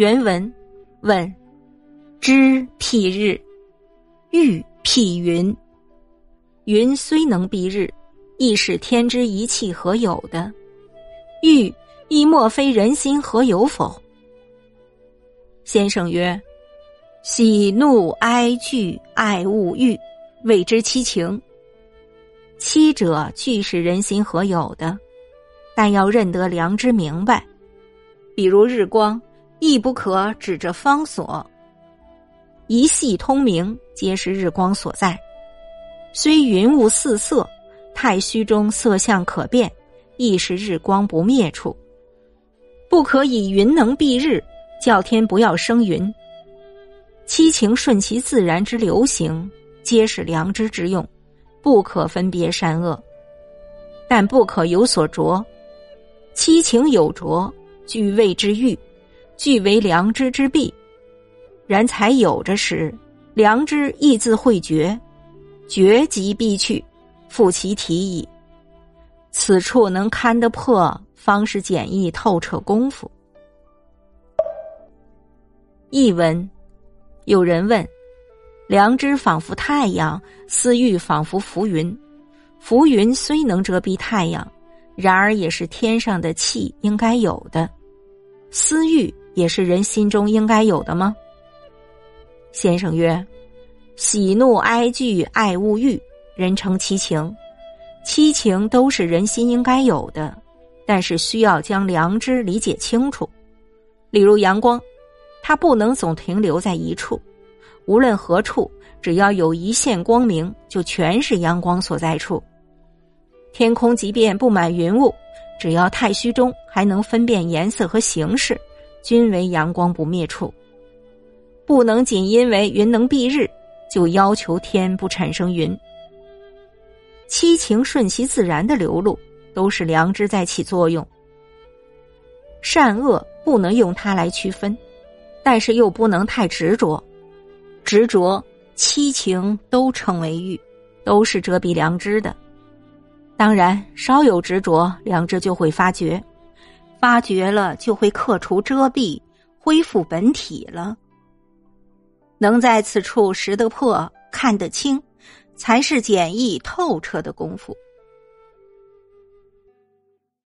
原文问：知辟日，欲辟云。云虽能蔽日，亦是天之一气何有的？欲亦莫非人心何有否？先生曰：喜怒哀惧爱恶欲，谓之七情。七者俱是人心何有的，但要认得良知明白。比如日光。亦不可指着方所，一系通明，皆是日光所在。虽云雾四色，太虚中色相可变，亦是日光不灭处。不可以云能蔽日，叫天不要生云。七情顺其自然之流行，皆是良知之用，不可分别善恶，但不可有所着。七情有着，俱谓之欲。俱为良知之弊，然才有着时，良知亦自会觉，觉即必去，复其体矣。此处能堪得破，方是简易透彻功夫。译文：有人问，良知仿佛太阳，私欲仿佛浮云。浮云虽能遮蔽太阳，然而也是天上的气应该有的。私欲。也是人心中应该有的吗？先生曰：“喜怒哀惧爱恶欲，人称七情。七情都是人心应该有的，但是需要将良知理解清楚。例如阳光，它不能总停留在一处，无论何处，只要有一线光明，就全是阳光所在处。天空即便布满云雾，只要太虚中还能分辨颜色和形式。”均为阳光不灭处，不能仅因为云能蔽日，就要求天不产生云。七情顺其自然的流露，都是良知在起作用。善恶不能用它来区分，但是又不能太执着。执着七情都称为欲，都是遮蔽良知的。当然，稍有执着，良知就会发觉。发觉了，就会克除遮蔽，恢复本体了。能在此处识得破、看得清，才是简易透彻的功夫。